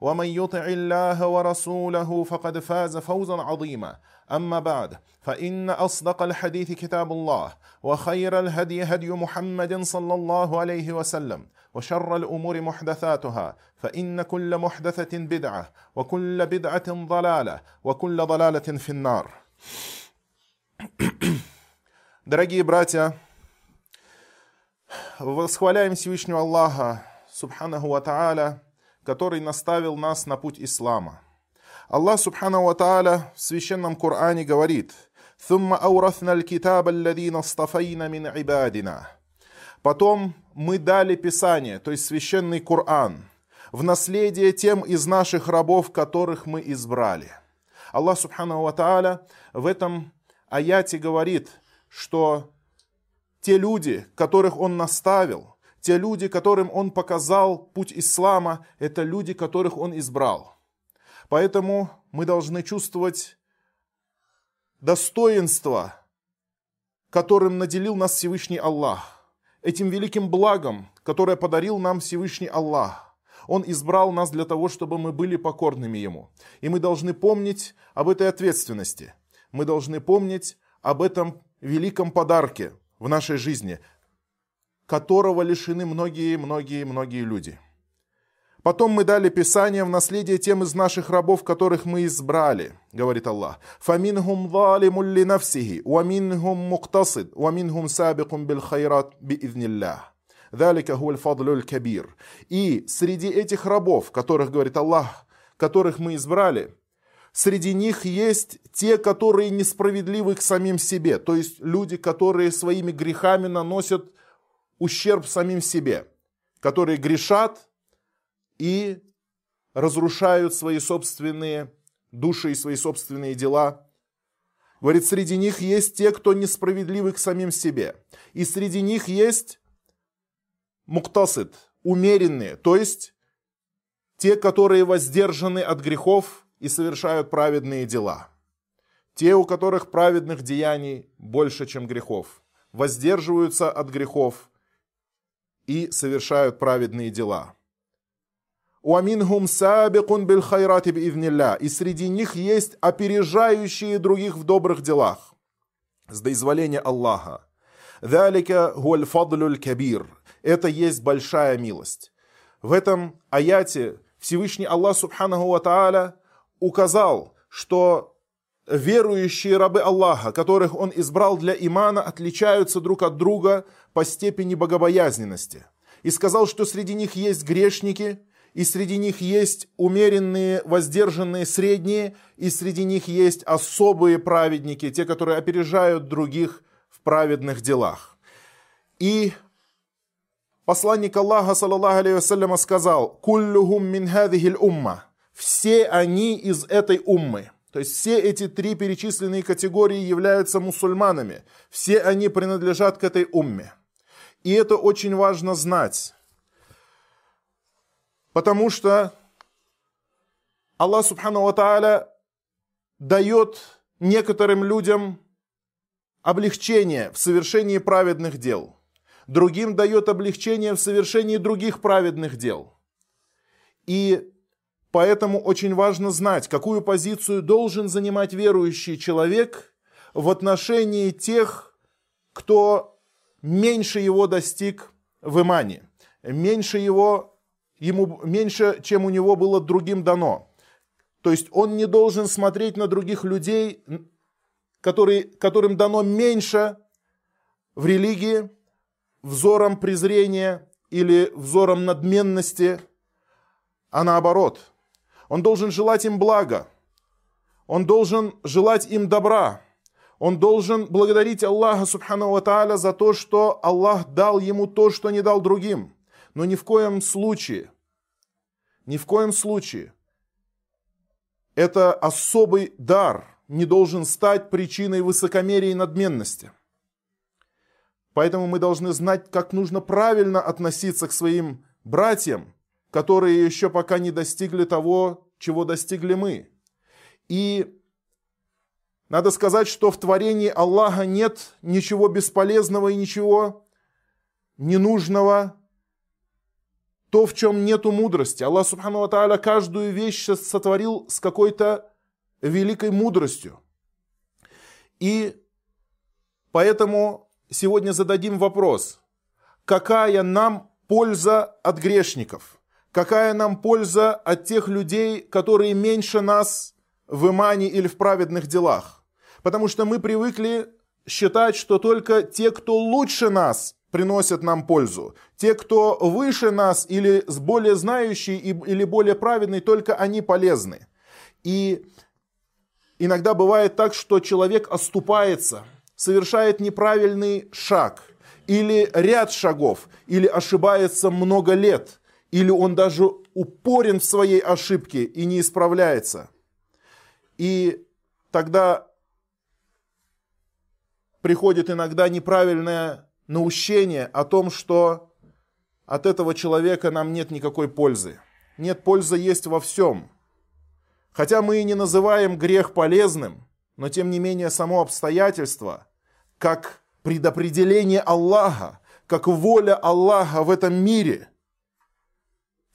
ومن يطع الله ورسوله فقد فاز فوزا عظيما اما بعد فان اصدق الحديث كتاب الله وخير الهدي هدي محمد صلى الله عليه وسلم وشر الامور محدثاتها فان كل محدثه بدعه وكل بدعه ضلاله وكل ضلاله في النار Дорогие братья, восхваляем Всевышнего Аллаха, Субханаху Ва Тааля, который наставил нас на путь ислама. Аллах Субхану Ва в священном Коране говорит «Thumma аурαθна аль-китаба алладина стафайна мин ибадина». Потом мы дали Писание, то есть священный Коран, в наследие тем из наших рабов, которых мы избрали. Аллах Субхану Ва в этом аяте говорит, что те люди, которых Он наставил – те люди, которым он показал путь ислама, это люди, которых он избрал. Поэтому мы должны чувствовать достоинство, которым наделил нас Всевышний Аллах, этим великим благом, которое подарил нам Всевышний Аллах. Он избрал нас для того, чтобы мы были покорными Ему. И мы должны помнить об этой ответственности. Мы должны помнить об этом великом подарке в нашей жизни, которого лишены многие-многие-многие люди. Потом мы дали Писание в наследие тем из наших рабов, которых мы избрали, говорит Аллах. «Фамингум валимулли линафсихи, уамингум муктасид, уамингум сабикум бил хайрат биизниллях». Далика гуль фадлюль кабир. И среди этих рабов, которых, говорит Аллах, которых мы избрали, среди них есть те, которые несправедливы к самим себе, то есть люди, которые своими грехами наносят ущерб самим себе, которые грешат и разрушают свои собственные души и свои собственные дела. Говорит, среди них есть те, кто несправедливы к самим себе. И среди них есть муктасид, умеренные, то есть те, которые воздержаны от грехов и совершают праведные дела. Те, у которых праведных деяний больше, чем грехов, воздерживаются от грехов и совершают праведные дела. «Уаминхум сабикун биль хайрати И среди них есть опережающие других в добрых делах. С доизволения Аллаха. «Далика гуаль кабир». Это есть большая милость. В этом аяте Всевышний Аллах Субханаху Ва Тааля указал, что верующие рабы Аллаха, которых Он избрал для имана, отличаются друг от друга по степени богобоязненности. И сказал, что среди них есть грешники, и среди них есть умеренные, воздержанные, средние, и среди них есть особые праведники, те, которые опережают других в праведных делах. И посланник Аллаха, саллаллаху алейhi сказал, «Куллюхум мин умма» – «Все они из этой уммы». То есть все эти три перечисленные категории являются мусульманами. Все они принадлежат к этой умме. И это очень важно знать. Потому что Аллах Субхану Ва Тааля дает некоторым людям облегчение в совершении праведных дел. Другим дает облегчение в совершении других праведных дел. И поэтому очень важно знать, какую позицию должен занимать верующий человек в отношении тех, кто меньше его достиг в имане, меньше, его, ему, меньше, чем у него было другим дано. То есть он не должен смотреть на других людей которые, которым дано меньше в религии, взором презрения или взором надменности, а наоборот. Он должен желать им блага, он должен желать им добра, он должен благодарить Аллаха Субхану Ва за то, что Аллах дал ему то, что не дал другим. Но ни в коем случае, ни в коем случае это особый дар не должен стать причиной высокомерия и надменности. Поэтому мы должны знать, как нужно правильно относиться к своим братьям, которые еще пока не достигли того, чего достигли мы. И надо сказать, что в творении Аллаха нет ничего бесполезного и ничего ненужного, то, в чем нету мудрости. Аллах Субхану Ва каждую вещь сотворил с какой-то великой мудростью. И поэтому сегодня зададим вопрос, какая нам польза от грешников? Какая нам польза от тех людей, которые меньше нас в имане или в праведных делах? потому что мы привыкли считать, что только те, кто лучше нас, приносят нам пользу. Те, кто выше нас или с более знающий или более праведный, только они полезны. И иногда бывает так, что человек оступается, совершает неправильный шаг или ряд шагов, или ошибается много лет, или он даже упорен в своей ошибке и не исправляется. И тогда приходит иногда неправильное наущение о том, что от этого человека нам нет никакой пользы. Нет, пользы есть во всем. Хотя мы и не называем грех полезным, но тем не менее само обстоятельство, как предопределение Аллаха, как воля Аллаха в этом мире,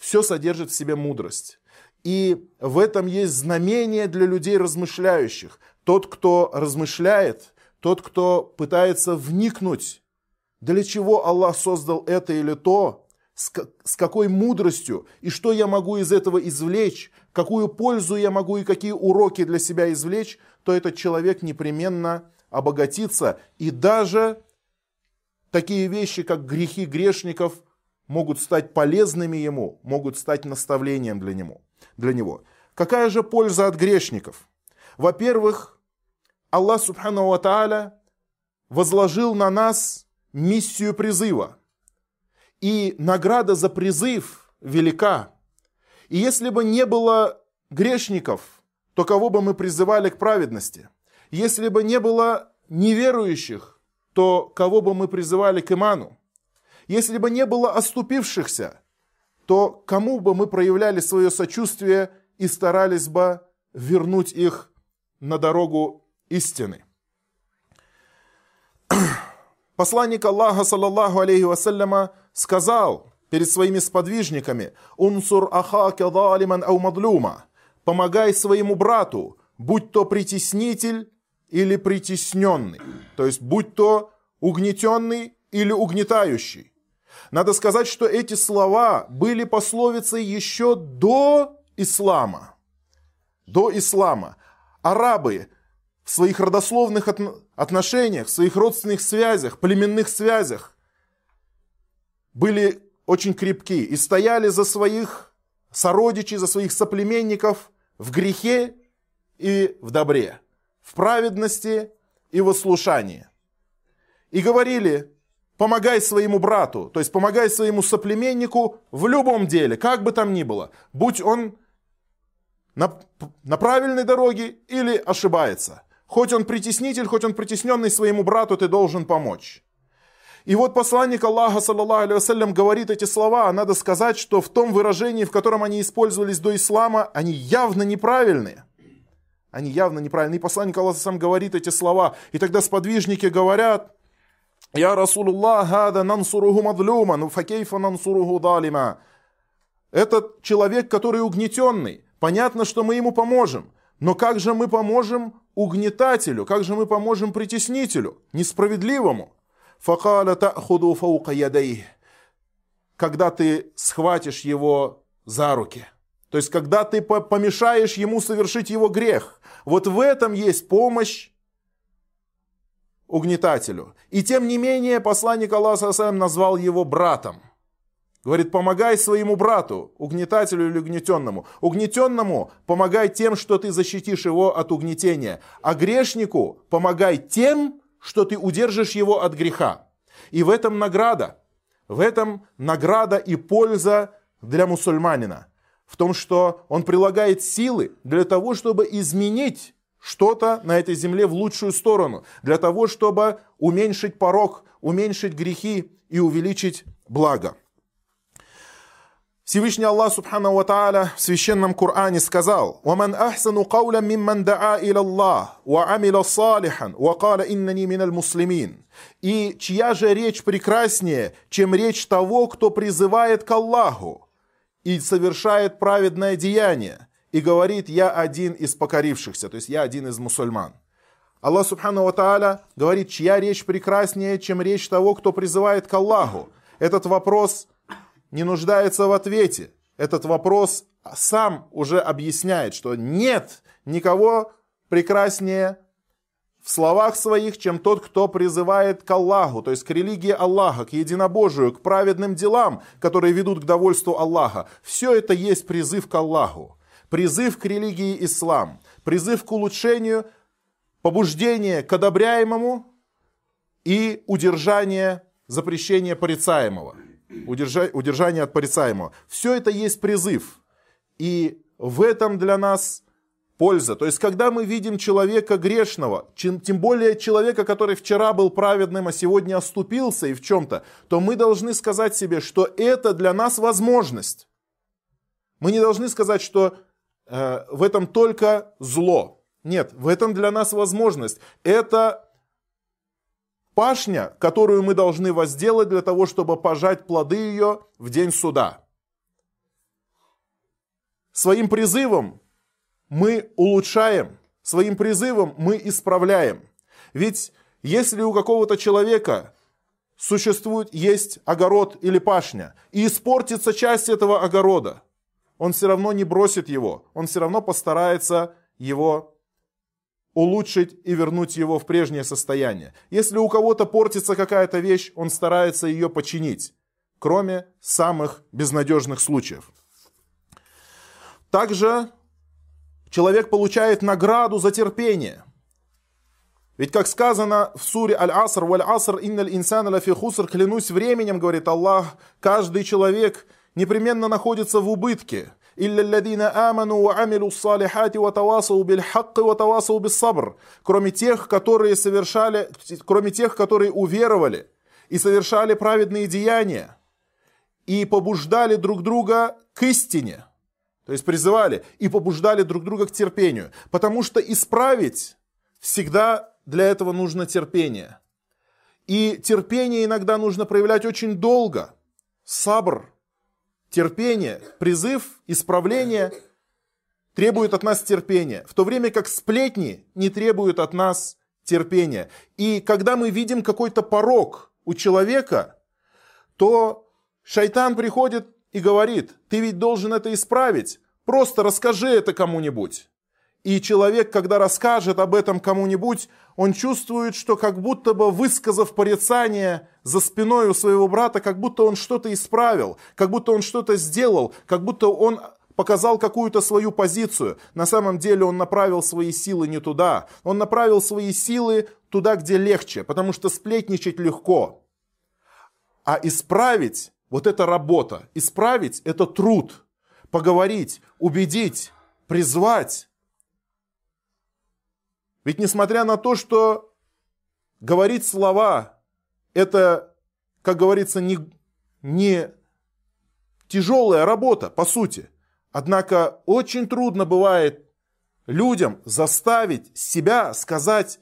все содержит в себе мудрость. И в этом есть знамение для людей размышляющих. Тот, кто размышляет, тот, кто пытается вникнуть, для чего Аллах создал это или то, с, какой мудростью и что я могу из этого извлечь, какую пользу я могу и какие уроки для себя извлечь, то этот человек непременно обогатится. И даже такие вещи, как грехи грешников, могут стать полезными ему, могут стать наставлением для него. Для него. Какая же польза от грешников? Во-первых, Аллах Субхану Ва возложил на нас миссию призыва. И награда за призыв велика. И если бы не было грешников, то кого бы мы призывали к праведности? Если бы не было неверующих, то кого бы мы призывали к иману? Если бы не было оступившихся, то кому бы мы проявляли свое сочувствие и старались бы вернуть их на дорогу истины. Посланник Аллаха, саллаллаху алейхи вассаляма, сказал перед своими сподвижниками «Унсур ахака залиман ау мадлюма» «Помогай своему брату, будь то притеснитель или притесненный». То есть, будь то угнетенный или угнетающий. Надо сказать, что эти слова были пословицей еще до ислама. До ислама. Арабы в своих родословных отношениях, в своих родственных связях, племенных связях были очень крепки и стояли за своих сородичей, за своих соплеменников в грехе и в добре, в праведности и в ослушании. И говорили, помогай своему брату, то есть помогай своему соплеменнику в любом деле, как бы там ни было, будь он на, на правильной дороге или ошибается – Хоть он притеснитель, хоть он притесненный своему брату, ты должен помочь. И вот посланник Аллаха, саллаллаху алейhi говорит эти слова, а надо сказать, что в том выражении, в котором они использовались до ислама, они явно неправильные. Они явно неправильные. И посланник Аллаха сам говорит эти слова. И тогда сподвижники говорят, «Я Расулуллах, хада нансуруху мадлюма, ну факейфа нансуруху далима». Этот человек, который угнетенный, понятно, что мы ему поможем. Но как же мы поможем угнетателю, как же мы поможем притеснителю, несправедливому? Факаля та'худу фаука ядей. Когда ты схватишь его за руки. То есть, когда ты помешаешь ему совершить его грех. Вот в этом есть помощь угнетателю. И тем не менее посланник Аллаха назвал его братом. Говорит, помогай своему брату, угнетателю или угнетенному. Угнетенному помогай тем, что ты защитишь его от угнетения. А грешнику помогай тем, что ты удержишь его от греха. И в этом награда. В этом награда и польза для мусульманина. В том, что он прилагает силы для того, чтобы изменить что-то на этой земле в лучшую сторону, для того, чтобы уменьшить порог, уменьшить грехи и увеличить благо. Всевышний Аллах Субхану Ва Тааля в Священном Коране сказал «Ваман ахсану кауля мимман даа иля Аллах, ва амила салихан, ва кала иннани миналь муслимин». И чья же речь прекраснее, чем речь того, кто призывает к Аллаху и совершает праведное деяние – и говорит «я один из покорившихся», то есть «я один из мусульман». Аллах Субхану Ва говорит, чья речь прекраснее, чем речь того, кто призывает к Аллаху. Этот вопрос – не нуждается в ответе. Этот вопрос сам уже объясняет, что нет никого прекраснее в словах своих, чем тот, кто призывает к Аллаху, то есть к религии Аллаха, к единобожию, к праведным делам, которые ведут к довольству Аллаха. Все это есть призыв к Аллаху, призыв к религии Ислам, призыв к улучшению, побуждение к одобряемому и удержание запрещения порицаемого удержание от порицаемого. Все это есть призыв. И в этом для нас польза. То есть, когда мы видим человека грешного, тем более человека, который вчера был праведным, а сегодня оступился и в чем-то, то мы должны сказать себе, что это для нас возможность. Мы не должны сказать, что э, в этом только зло. Нет, в этом для нас возможность. Это пашня, которую мы должны возделать для того, чтобы пожать плоды ее в день суда. Своим призывом мы улучшаем, своим призывом мы исправляем. Ведь если у какого-то человека существует, есть огород или пашня, и испортится часть этого огорода, он все равно не бросит его, он все равно постарается его улучшить и вернуть его в прежнее состояние. Если у кого-то портится какая-то вещь, он старается ее починить, кроме самых безнадежных случаев. Также человек получает награду за терпение. Ведь как сказано в суре Аль-Аср, «Валь-Аср инналь инсана лафи хуср», клянусь временем, говорит Аллах, каждый человек непременно находится в убытке. Кроме тех, которые совершали, кроме тех, которые уверовали и совершали праведные деяния и побуждали друг друга к истине. То есть призывали и побуждали друг друга к терпению. Потому что исправить всегда для этого нужно терпение. И терпение иногда нужно проявлять очень долго. Сабр терпение, призыв, исправление требует от нас терпения, в то время как сплетни не требуют от нас терпения. И когда мы видим какой-то порог у человека, то шайтан приходит и говорит, ты ведь должен это исправить, просто расскажи это кому-нибудь. И человек, когда расскажет об этом кому-нибудь, он чувствует, что как будто бы высказав порицание за спиной у своего брата, как будто он что-то исправил, как будто он что-то сделал, как будто он показал какую-то свою позицию. На самом деле он направил свои силы не туда. Он направил свои силы туда, где легче, потому что сплетничать легко. А исправить, вот это работа. Исправить – это труд. Поговорить, убедить, призвать ведь несмотря на то, что говорить слова, это, как говорится, не, не тяжелая работа, по сути. Однако очень трудно бывает людям заставить себя сказать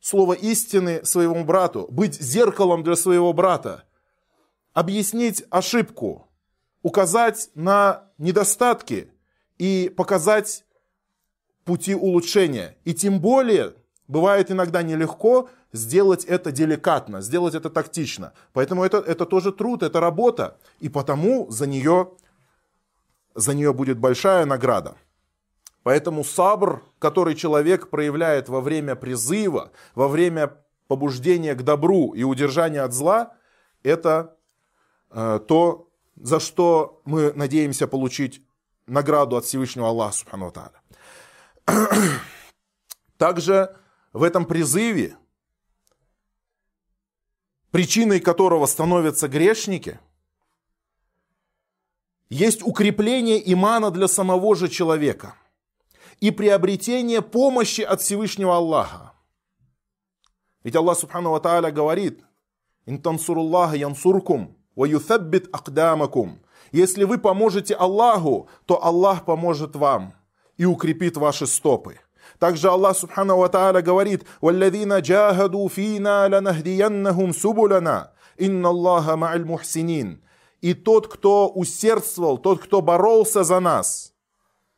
слово истины своему брату, быть зеркалом для своего брата, объяснить ошибку, указать на недостатки и показать пути улучшения. И тем более, бывает иногда нелегко сделать это деликатно, сделать это тактично. Поэтому это, это тоже труд, это работа. И потому за нее, за нее будет большая награда. Поэтому сабр, который человек проявляет во время призыва, во время побуждение к добру и удержание от зла, это э, то, за что мы надеемся получить награду от Всевышнего Аллаха Также в этом призыве, причиной которого становятся грешники, есть укрепление имана для самого же человека и приобретение помощи от Всевышнего Аллаха. Ведь Аллах Субхану Ва Тааля говорит, «Интансуруллаха янсуркум, ва юθаббит акдамакум». Если вы поможете Аллаху, то Аллах поможет вам и укрепит ваши стопы. Также Аллах Субхану Ва Тааля говорит, «Валладина джахаду фина ланахдияннахум субуляна, инна Аллаха ма'аль мухсинин». И тот, кто усердствовал, тот, кто боролся за нас,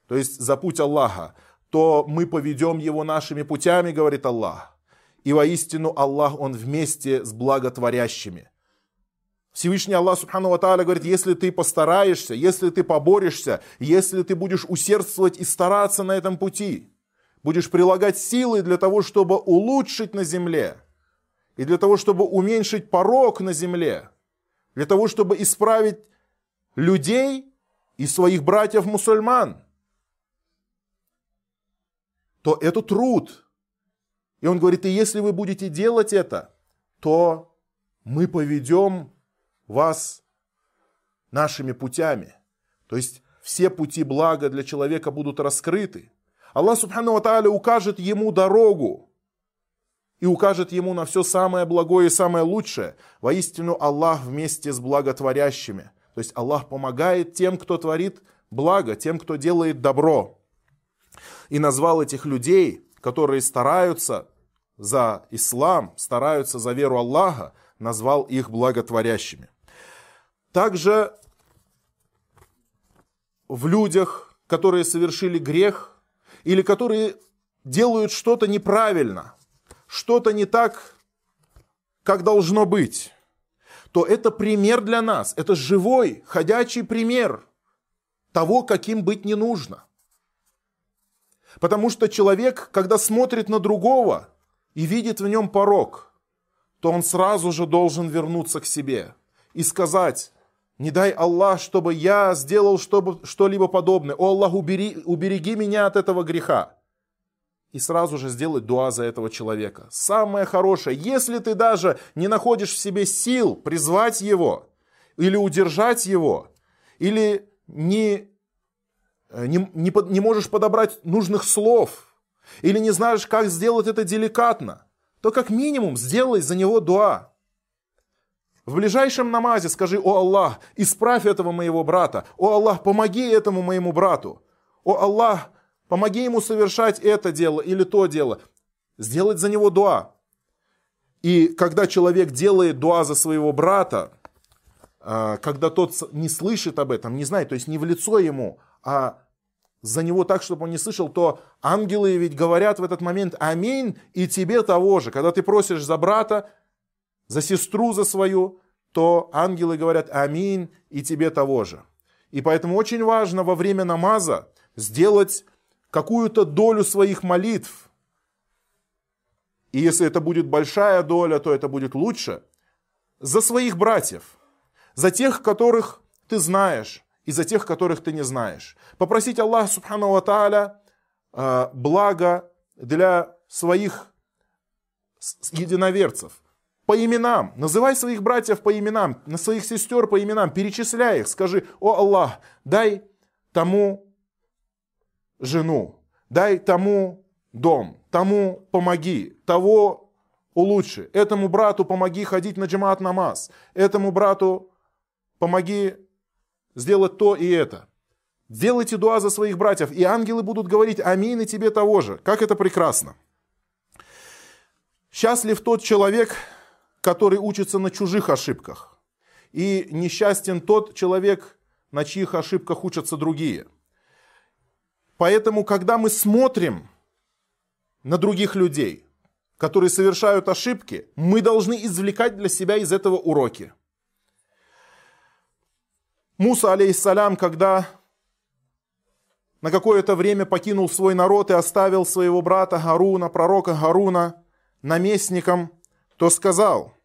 то есть за путь Аллаха, то мы поведем его нашими путями, говорит Аллах. И воистину Аллах, Он вместе с благотворящими. Всевышний Аллах Субхану Ва говорит, если ты постараешься, если ты поборешься, если ты будешь усердствовать и стараться на этом пути, будешь прилагать силы для того, чтобы улучшить на земле, и для того, чтобы уменьшить порог на земле, для того, чтобы исправить людей и своих братьев-мусульман, то это труд – и он говорит, и если вы будете делать это, то мы поведем вас нашими путями. То есть все пути блага для человека будут раскрыты. Аллах Субхану Ва укажет ему дорогу и укажет ему на все самое благое и самое лучшее. Воистину Аллах вместе с благотворящими. То есть Аллах помогает тем, кто творит благо, тем, кто делает добро. И назвал этих людей которые стараются за ислам, стараются за веру Аллаха, назвал их благотворящими. Также в людях, которые совершили грех, или которые делают что-то неправильно, что-то не так, как должно быть, то это пример для нас, это живой, ходячий пример того, каким быть не нужно. Потому что человек, когда смотрит на другого и видит в нем порог, то он сразу же должен вернуться к себе и сказать, не дай Аллах, чтобы я сделал что-либо подобное. О Аллах, убери, убереги меня от этого греха. И сразу же сделать дуа за этого человека. Самое хорошее, если ты даже не находишь в себе сил призвать его, или удержать его, или не Э, не, не, не можешь подобрать нужных слов, или не знаешь, как сделать это деликатно, то как минимум сделай за него дуа. В ближайшем намазе скажи, о Аллах, исправь этого моего брата. О Аллах, помоги этому моему брату. О Аллах, помоги ему совершать это дело или то дело. Сделать за него дуа. И когда человек делает дуа за своего брата, э, когда тот не слышит об этом, не знает, то есть не в лицо ему, а за него так, чтобы он не слышал, то ангелы ведь говорят в этот момент «Аминь» и тебе того же. Когда ты просишь за брата, за сестру за свою, то ангелы говорят «Аминь» и тебе того же. И поэтому очень важно во время намаза сделать какую-то долю своих молитв. И если это будет большая доля, то это будет лучше. За своих братьев, за тех, которых ты знаешь, и за тех, которых ты не знаешь. Попросить Аллаха Субхану Ва э, благо для своих единоверцев. По именам. Называй своих братьев по именам, на своих сестер по именам. Перечисляй их. Скажи, о Аллах, дай тому жену, дай тому дом, тому помоги, того улучши. Этому брату помоги ходить на джамаат намаз. Этому брату помоги сделать то и это. Делайте дуа за своих братьев, и ангелы будут говорить аминь и тебе того же. Как это прекрасно. Счастлив тот человек, который учится на чужих ошибках. И несчастен тот человек, на чьих ошибках учатся другие. Поэтому, когда мы смотрим на других людей, которые совершают ошибки, мы должны извлекать для себя из этого уроки. Муса, алейхиссалям, когда на какое-то время покинул свой народ и оставил своего брата Гаруна, пророка Гаруна, наместником то сказал,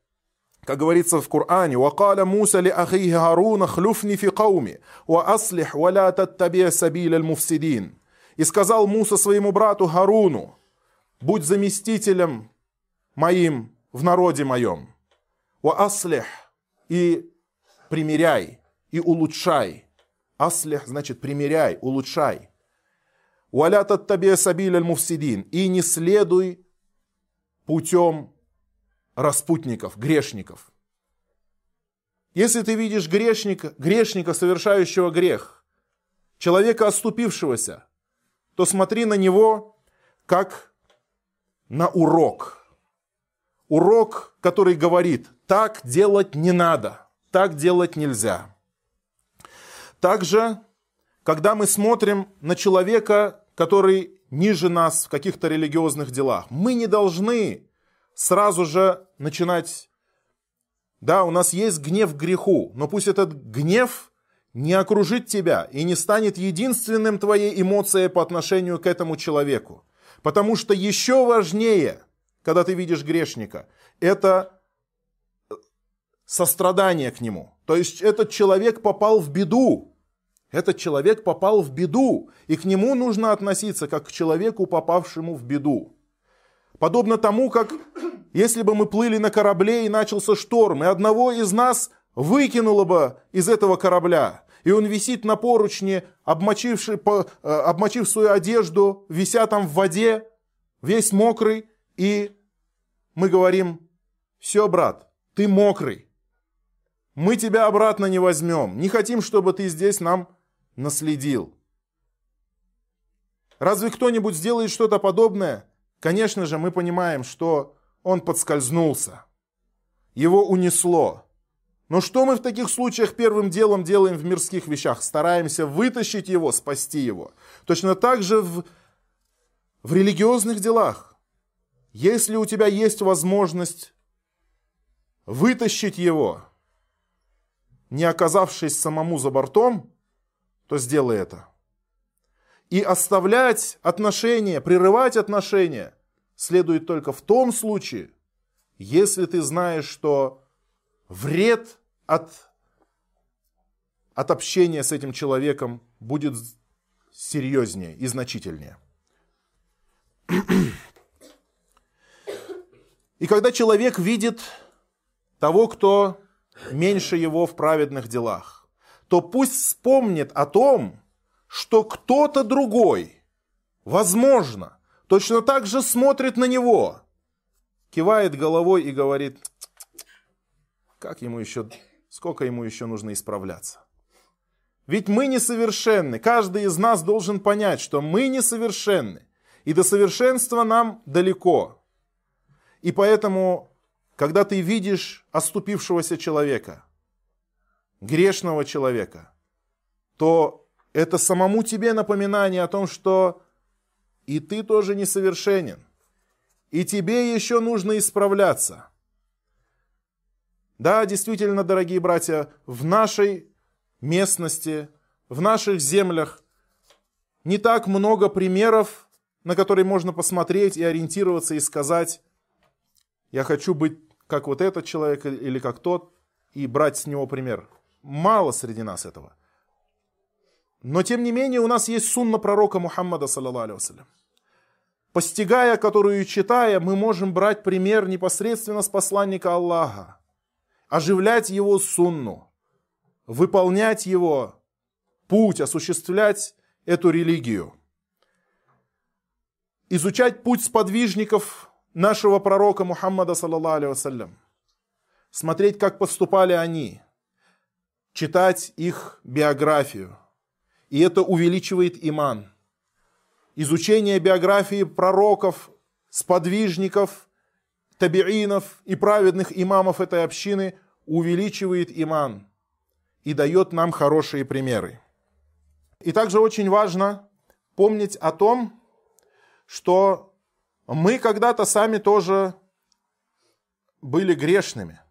как говорится в Коране, «Вакаля Муса ли ахихи Харуна хлюфни фи кауми, ва аслих ва ла таттабия сабиля муфсидин». И сказал Муса своему брату Харуну, «Будь заместителем моим в народе моем, ва аслих, и примиряй, и улучшай». Аслих значит примиряй, улучшай. «Валя таттабия сабиля муфсидин» и не следуй путем распутников, грешников. Если ты видишь грешника, грешника, совершающего грех, человека оступившегося, то смотри на него как на урок. Урок, который говорит, так делать не надо, так делать нельзя. Также, когда мы смотрим на человека, который ниже нас в каких-то религиозных делах, мы не должны сразу же начинать... Да, у нас есть гнев к греху, но пусть этот гнев не окружит тебя и не станет единственным твоей эмоцией по отношению к этому человеку. Потому что еще важнее, когда ты видишь грешника, это сострадание к нему. То есть этот человек попал в беду. Этот человек попал в беду, и к нему нужно относиться как к человеку, попавшему в беду. Подобно тому, как если бы мы плыли на корабле и начался шторм, и одного из нас выкинуло бы из этого корабля, и он висит на поручне, обмочивший, по, э, обмочив свою одежду, вися там в воде, весь мокрый, и мы говорим, все, брат, ты мокрый, мы тебя обратно не возьмем, не хотим, чтобы ты здесь нам наследил. Разве кто-нибудь сделает что-то подобное? Конечно же, мы понимаем, что он подскользнулся. Его унесло. Но что мы в таких случаях первым делом делаем в мирских вещах? Стараемся вытащить его, спасти его. Точно так же в, в религиозных делах. Если у тебя есть возможность вытащить его, не оказавшись самому за бортом, то сделай это. И оставлять отношения, прерывать отношения следует только в том случае, если ты знаешь, что вред от, от общения с этим человеком будет серьезнее и значительнее. И когда человек видит того, кто меньше его в праведных делах, то пусть вспомнит о том, что кто-то другой, возможно, точно так же смотрит на него, кивает головой и говорит, как ему еще, сколько ему еще нужно исправляться. Ведь мы несовершенны. Каждый из нас должен понять, что мы несовершенны. И до совершенства нам далеко. И поэтому, когда ты видишь оступившегося человека, грешного человека, то это самому тебе напоминание о том, что и ты тоже несовершенен. И тебе еще нужно исправляться. Да, действительно, дорогие братья, в нашей местности, в наших землях не так много примеров, на которые можно посмотреть и ориентироваться и сказать, я хочу быть как вот этот человек или как тот, и брать с него пример. Мало среди нас этого. Но тем не менее у нас есть сунна пророка Мухаммада, саллаллаху постигая которую читая, мы можем брать пример непосредственно с посланника Аллаха, оживлять его сунну, выполнять его путь, осуществлять эту религию, изучать путь сподвижников нашего пророка Мухаммада, саллаллаху смотреть, как поступали они, читать их биографию – и это увеличивает иман. Изучение биографии пророков, сподвижников, табиинов и праведных имамов этой общины увеличивает иман и дает нам хорошие примеры. И также очень важно помнить о том, что мы когда-то сами тоже были грешными.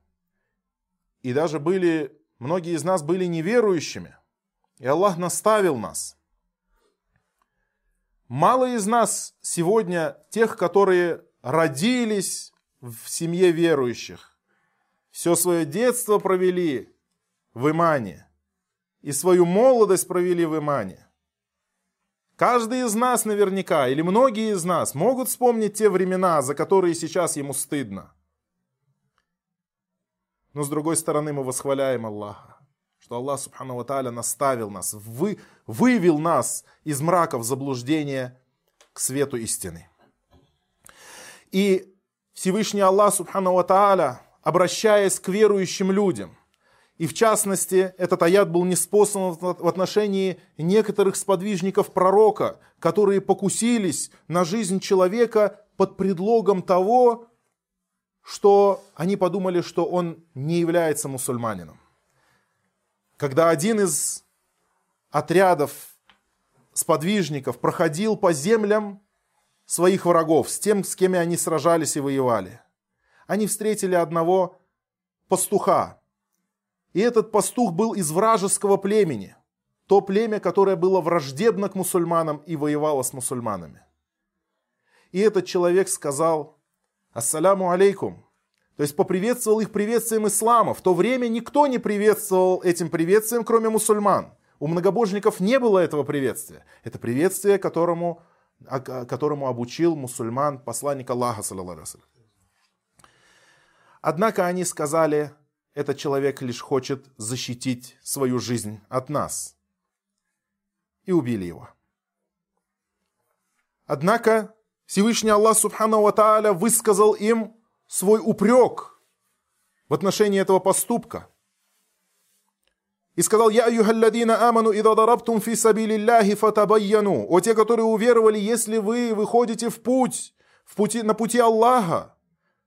И даже были, многие из нас были неверующими. И Аллах наставил нас. Мало из нас сегодня тех, которые родились в семье верующих. Все свое детство провели в Имане. И свою молодость провели в Имане. Каждый из нас наверняка, или многие из нас, могут вспомнить те времена, за которые сейчас ему стыдно. Но с другой стороны мы восхваляем Аллаха, что Аллах Субхану Ва наставил нас, вы, вывел нас из мраков заблуждения к свету истины. И Всевышний Аллах Субхану Ва обращаясь к верующим людям, и в частности, этот аят был неспослан в отношении некоторых сподвижников пророка, которые покусились на жизнь человека под предлогом того, что они подумали, что он не является мусульманином. Когда один из отрядов сподвижников проходил по землям своих врагов, с тем, с кем они сражались и воевали, они встретили одного пастуха. И этот пастух был из вражеского племени, то племя, которое было враждебно к мусульманам и воевало с мусульманами. И этот человек сказал, Ассаляму алейкум. То есть поприветствовал их приветствием ислама. В то время никто не приветствовал этим приветствием, кроме мусульман. У многобожников не было этого приветствия. Это приветствие, которому, которому обучил мусульман посланник Аллаха. Однако они сказали, этот человек лишь хочет защитить свою жизнь от нас. И убили его. Однако Всевышний Аллах Субхану Ва высказал им свой упрек в отношении этого поступка. И сказал, «Я аюхалладина аману, ида дарабтум фи сабилилляхи фатабайяну». О те, которые уверовали, если вы выходите в путь, в пути, на пути Аллаха,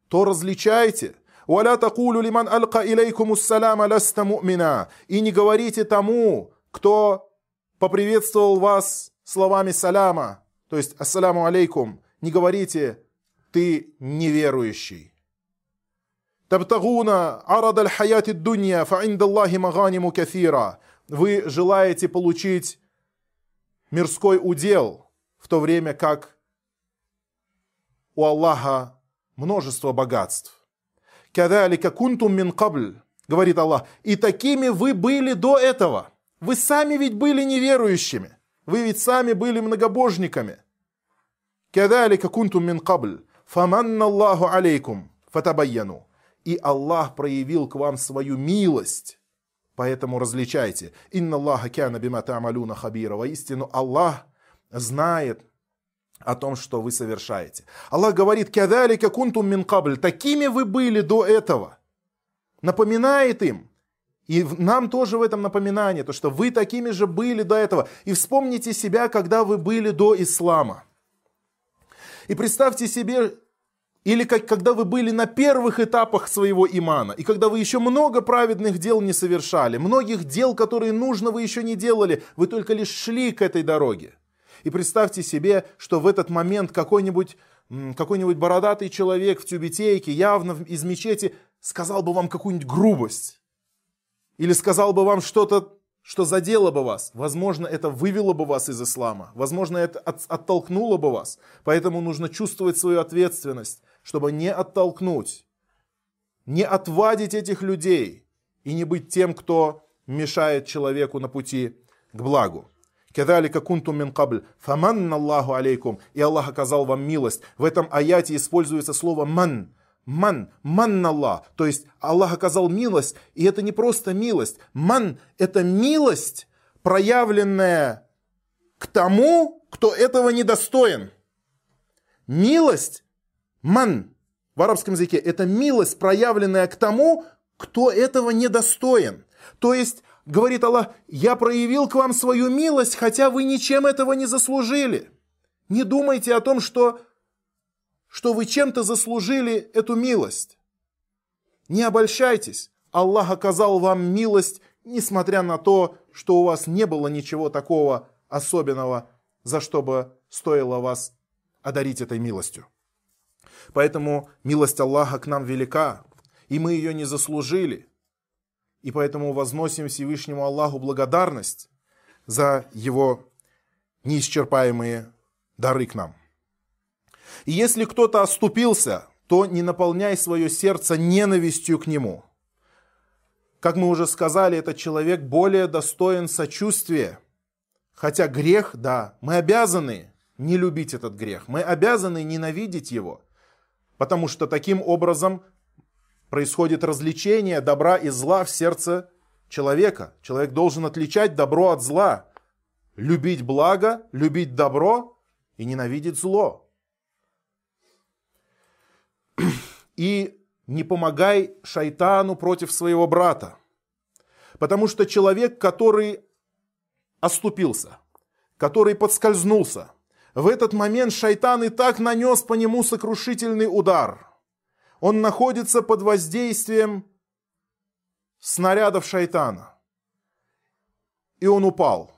то различайте. «Валя такулю лиман алка илейкум уссалама ласта мумина». И не говорите тому, кто поприветствовал вас словами саляма, то есть ассаляму алейкум, не говорите, ты неверующий. «Табтагуна арада аль-хаяти дунья, фаиндаллахи маганиму кафира». Вы желаете получить мирской удел, в то время как у Аллаха множество богатств. «Кадалика кунтум мин кабль», говорит Аллах, «и такими вы были до этого». Вы сами ведь были неверующими. Вы ведь сами были многобожниками. «Кадалика кунтум мин кабль, фаманна Аллаху алейкум, фатабайяну» и Аллах проявил к вам свою милость. Поэтому различайте. Инна Аллаха кяна бима та'амалуна хабира. Воистину Аллах знает о том, что вы совершаете. Аллах говорит, кядалика кунтум мин кабль. Такими вы были до этого. Напоминает им. И нам тоже в этом напоминание, то, что вы такими же были до этого. И вспомните себя, когда вы были до ислама. И представьте себе, или как, когда вы были на первых этапах своего имана, и когда вы еще много праведных дел не совершали, многих дел, которые нужно, вы еще не делали, вы только лишь шли к этой дороге. И представьте себе, что в этот момент какой-нибудь какой-нибудь бородатый человек в тюбетейке, явно из мечети, сказал бы вам какую-нибудь грубость. Или сказал бы вам что-то что задело бы вас. Возможно, это вывело бы вас из ислама. Возможно, это от, оттолкнуло бы вас. Поэтому нужно чувствовать свою ответственность, чтобы не оттолкнуть, не отвадить этих людей и не быть тем, кто мешает человеку на пути к благу. Кедалика кунтум мин кабль, фаманна Аллаху алейкум, и Аллах оказал вам милость. В этом аяте используется слово ман, Ман, ман Аллах, то есть Аллах оказал милость, и это не просто милость. Ман – это милость, проявленная к тому, кто этого недостоин. Милость, ман, в арабском языке, это милость, проявленная к тому, кто этого недостоин. То есть, говорит Аллах, я проявил к вам свою милость, хотя вы ничем этого не заслужили. Не думайте о том, что что вы чем-то заслужили эту милость. Не обольщайтесь, Аллах оказал вам милость, несмотря на то, что у вас не было ничего такого особенного, за что бы стоило вас одарить этой милостью. Поэтому милость Аллаха к нам велика, и мы ее не заслужили. И поэтому возносим Всевышнему Аллаху благодарность за его неисчерпаемые дары к нам. И если кто-то оступился, то не наполняй свое сердце ненавистью к нему. Как мы уже сказали, этот человек более достоин сочувствия. Хотя грех, да, мы обязаны не любить этот грех, мы обязаны ненавидеть его, потому что таким образом происходит развлечение добра и зла в сердце человека. Человек должен отличать добро от зла, любить благо, любить добро и ненавидеть зло. И не помогай шайтану против своего брата. Потому что человек, который оступился, который подскользнулся, в этот момент шайтан и так нанес по нему сокрушительный удар. Он находится под воздействием снарядов шайтана. И он упал.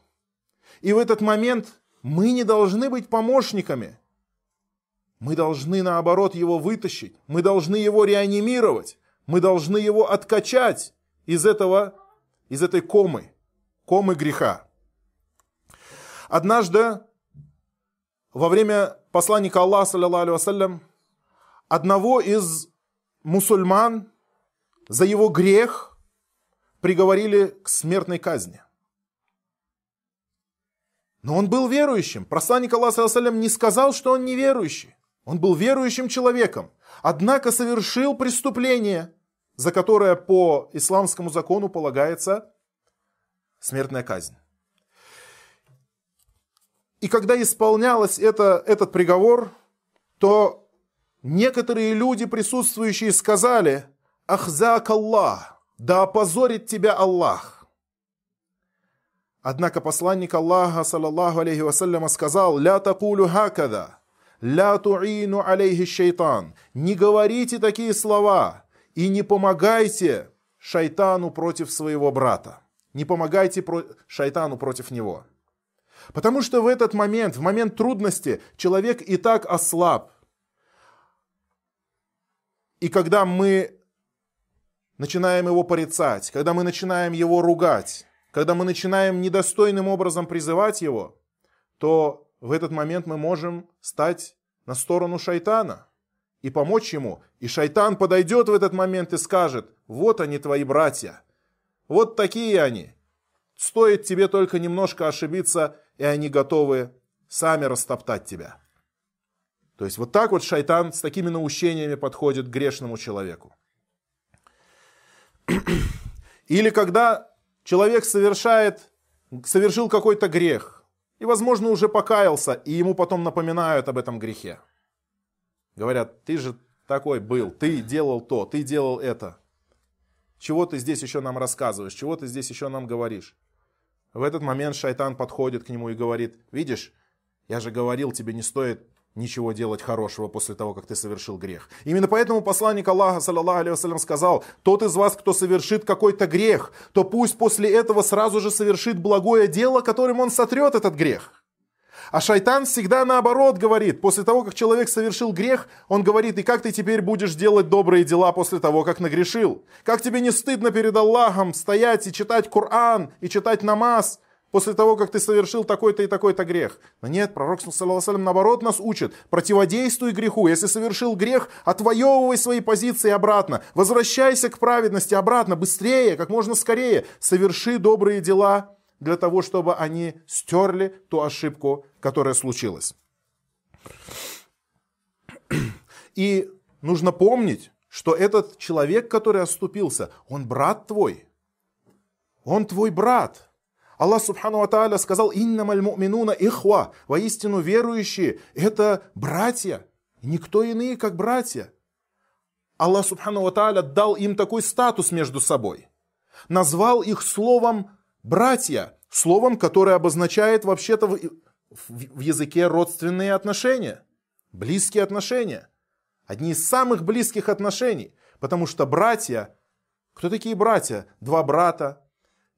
И в этот момент мы не должны быть помощниками. Мы должны, наоборот, его вытащить. Мы должны его реанимировать. Мы должны его откачать из, этого, из этой комы, комы греха. Однажды во время посланника Аллаха, саллиллаху вассалям, одного из мусульман за его грех приговорили к смертной казни. Но он был верующим. Посланник Аллаха саллиллаху не сказал, что он неверующий. Он был верующим человеком, однако совершил преступление, за которое по исламскому закону полагается смертная казнь. И когда исполнялось это, этот приговор, то некоторые люди, присутствующие, сказали, «Ахзак Аллах, да опозорит тебя Аллах». Однако посланник Аллаха, саллаллаху алейхи вассаляма, сказал, «Ля такулю хакада, ля туину алейхи шайтан». Не говорите такие слова и не помогайте шайтану против своего брата. Не помогайте шайтану против него. Потому что в этот момент, в момент трудности, человек и так ослаб. И когда мы начинаем его порицать, когда мы начинаем его ругать, когда мы начинаем недостойным образом призывать его, то в этот момент мы можем стать на сторону шайтана и помочь ему. И шайтан подойдет в этот момент и скажет, вот они твои братья, вот такие они. Стоит тебе только немножко ошибиться, и они готовы сами растоптать тебя. То есть вот так вот шайтан с такими наущениями подходит к грешному человеку. Или когда человек совершает, совершил какой-то грех, и, возможно, уже покаялся, и ему потом напоминают об этом грехе. Говорят, ты же такой был, ты делал то, ты делал это. Чего ты здесь еще нам рассказываешь, чего ты здесь еще нам говоришь? В этот момент шайтан подходит к нему и говорит, видишь, я же говорил, тебе не стоит ничего делать хорошего после того, как ты совершил грех. Именно поэтому посланник Аллаха, саллаллаху алейhi сказал, тот из вас, кто совершит какой-то грех, то пусть после этого сразу же совершит благое дело, которым он сотрет этот грех. А шайтан всегда наоборот говорит. После того, как человек совершил грех, он говорит, и как ты теперь будешь делать добрые дела после того, как нагрешил? Как тебе не стыдно перед Аллахом стоять и читать Коран, и читать намаз, после того, как ты совершил такой-то и такой-то грех. Но нет, пророк, саллаху наоборот нас учит, противодействуй греху. Если совершил грех, отвоевывай свои позиции обратно. Возвращайся к праведности обратно, быстрее, как можно скорее. Соверши добрые дела, для того, чтобы они стерли ту ошибку, которая случилась. И нужно помнить, что этот человек, который оступился, он брат твой. Он твой брат. Аллах Субхану Ва сказал, «Иннамаль муминуна ихва». Воистину верующие – это братья. Никто иные, как братья. Аллах Субхану Ва дал им такой статус между собой. Назвал их словом братья, словом, которое обозначает вообще-то в, языке родственные отношения, близкие отношения. Одни из самых близких отношений, потому что братья, кто такие братья? Два брата.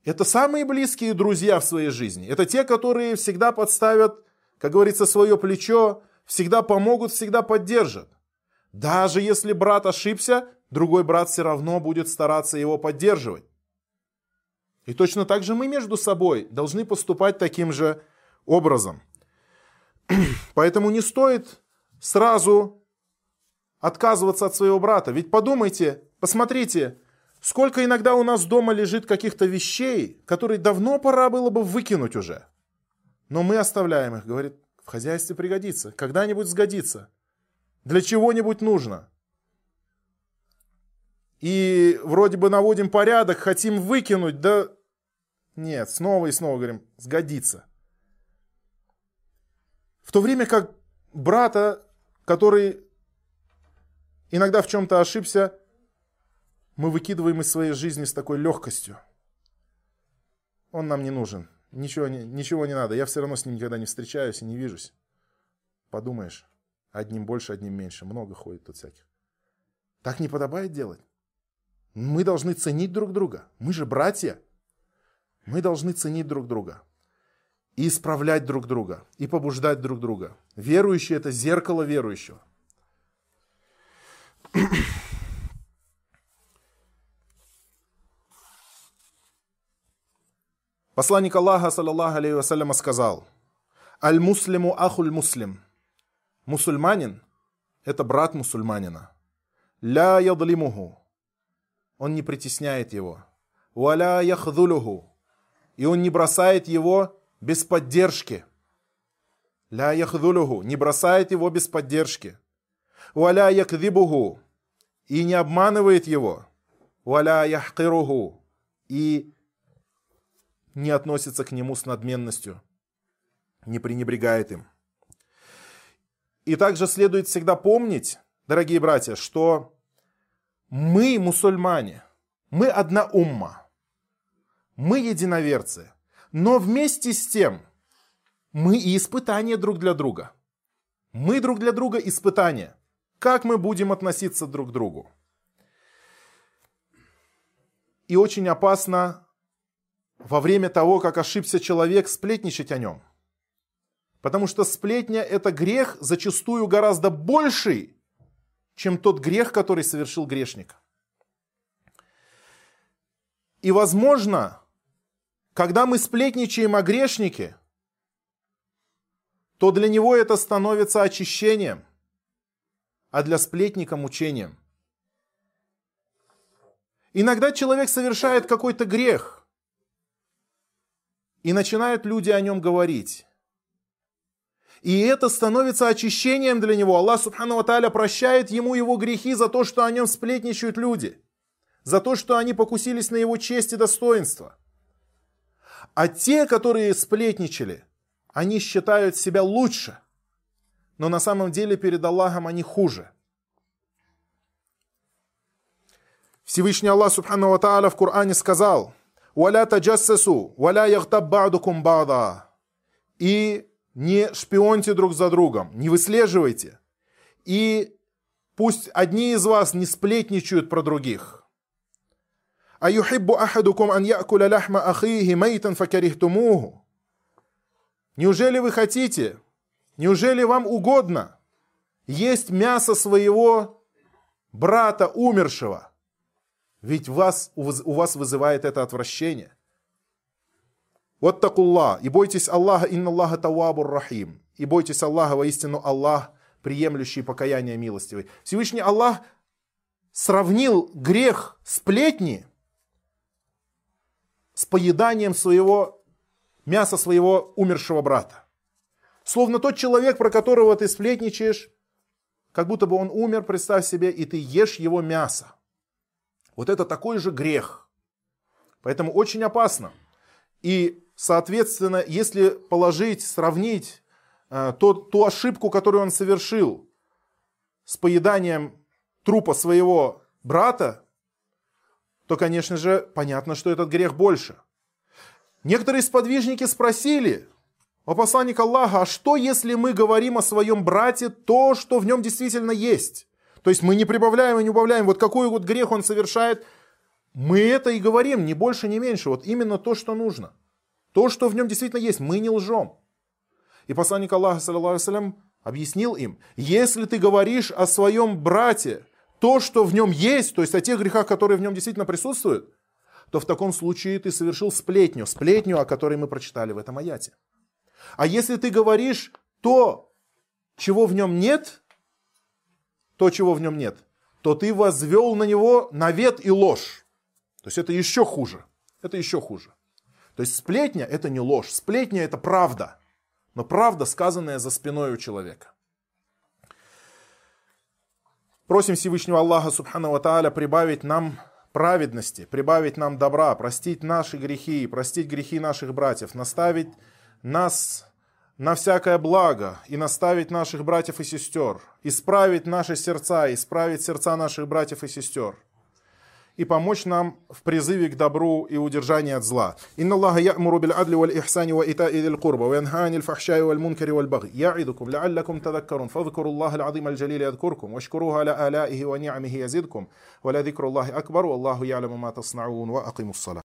Это самые близкие друзья в своей жизни. Это те, которые всегда подставят, как говорится, свое плечо, всегда помогут, всегда поддержат. Даже если брат ошибся, другой брат все равно будет стараться его поддерживать. И точно так же мы между собой должны поступать таким же образом. Поэтому не стоит сразу отказываться от своего брата. Ведь подумайте, посмотрите, сколько иногда у нас дома лежит каких-то вещей, которые давно пора было бы выкинуть уже. Но мы оставляем их, говорит, в хозяйстве пригодится, когда-нибудь сгодится, для чего-нибудь нужно. И вроде бы наводим порядок, хотим выкинуть, да нет, снова и снова говорим, сгодится. В то время как брата, который иногда в чем-то ошибся, мы выкидываем из своей жизни с такой легкостью. Он нам не нужен. Ничего ничего не надо. Я все равно с ним никогда не встречаюсь и не вижусь. Подумаешь, одним больше, одним меньше. Много ходит тут всяких. Так не подобает делать. Мы должны ценить друг друга. Мы же братья. Мы должны ценить друг друга. И исправлять друг друга. И побуждать друг друга. Верующий – это зеркало верующего. Посланник Аллаха, саллаллаху алейхи вассаляма, сказал, «Аль-муслиму ахуль муслим». Мусульманин – это брат мусульманина. «Ля ядлимуху». Он не притесняет его. «Валя яхдулюху». И он не бросает его без поддержки. «Ля яхдулюху». Не бросает его без поддержки. «Валя якдибуху». И не обманывает его. «Валя яхкируху». И не относится к нему с надменностью, не пренебрегает им. И также следует всегда помнить, дорогие братья, что мы мусульмане, мы одна умма, мы единоверцы, но вместе с тем мы и испытания друг для друга. Мы друг для друга испытания. Как мы будем относиться друг к другу? И очень опасно во время того, как ошибся человек, сплетничать о нем. Потому что сплетня – это грех зачастую гораздо больший, чем тот грех, который совершил грешник. И возможно, когда мы сплетничаем о грешнике, то для него это становится очищением, а для сплетника мучением. Иногда человек совершает какой-то грех, и начинают люди о нем говорить. И это становится очищением для него. Аллах Субхану Тааля прощает ему его грехи за то, что о нем сплетничают люди. За то, что они покусились на его честь и достоинство. А те, которые сплетничали, они считают себя лучше. Но на самом деле перед Аллахом они хуже. Всевышний Аллах Субхану Тааля в Коране сказал – «Валя таджассасу, валя ягтаб ба'дукум ба'да». И не шпионьте друг за другом, не выслеживайте. И пусть одни из вас не сплетничают про других. «Аюхиббу ахадукум ан якуля ляхма ахихи мейтан факарихтумуху». Неужели вы хотите, неужели вам угодно есть мясо своего брата умершего, ведь вас, у вас вызывает это отвращение. Вот такулла. И бойтесь Аллаха, инна Аллаха тавабур рахим. И бойтесь Аллаха, воистину Аллах, приемлющий покаяние милостивый. Всевышний Аллах сравнил грех сплетни с поеданием своего мяса своего умершего брата. Словно тот человек, про которого ты сплетничаешь, как будто бы он умер, представь себе, и ты ешь его мясо. Вот это такой же грех. Поэтому очень опасно. И, соответственно, если положить, сравнить э, то, ту ошибку, которую он совершил с поеданием трупа своего брата, то, конечно же, понятно, что этот грех больше. Некоторые сподвижники спросили, о посланник Аллаха, а что если мы говорим о своем брате то, что в нем действительно есть? То есть мы не прибавляем и не убавляем. Вот какой вот грех он совершает, мы это и говорим, ни больше, ни меньше. Вот именно то, что нужно. То, что в нем действительно есть. Мы не лжем. И посланник Аллаха, саллиллаху объяснил им, если ты говоришь о своем брате, то, что в нем есть, то есть о тех грехах, которые в нем действительно присутствуют, то в таком случае ты совершил сплетню, сплетню, о которой мы прочитали в этом аяте. А если ты говоришь то, чего в нем нет, то, чего в нем нет, то ты возвел на него навет и ложь. То есть это еще хуже. Это еще хуже. То есть сплетня это не ложь, сплетня это правда. Но правда, сказанная за спиной у человека. Просим Всевышнего Аллаха Субхану Тааля прибавить нам праведности, прибавить нам добра, простить наши грехи, простить грехи наших братьев, наставить нас на всякое благо и наставить наших братьев и сестер, исправить наши сердца, исправить сердца наших братьев и сестер – и помочь нам в призыве к добру и удержании от зла. «Инна Аллаха я'муру биль адли валь ихсани ва итаи дил курба, ва янхани аль фахшай валь мункари валь баги, я'идукум ла'аллакум тадаккарун, Фазкуру Аллаха аль-азим аль-джалили ядкуркум, вашкуруха ла алаихи ва ни'амихи язидкум, ва ла дикру Аллахи акбар, ва Аллаху я'ламу ма таснауун, ва акиму сала».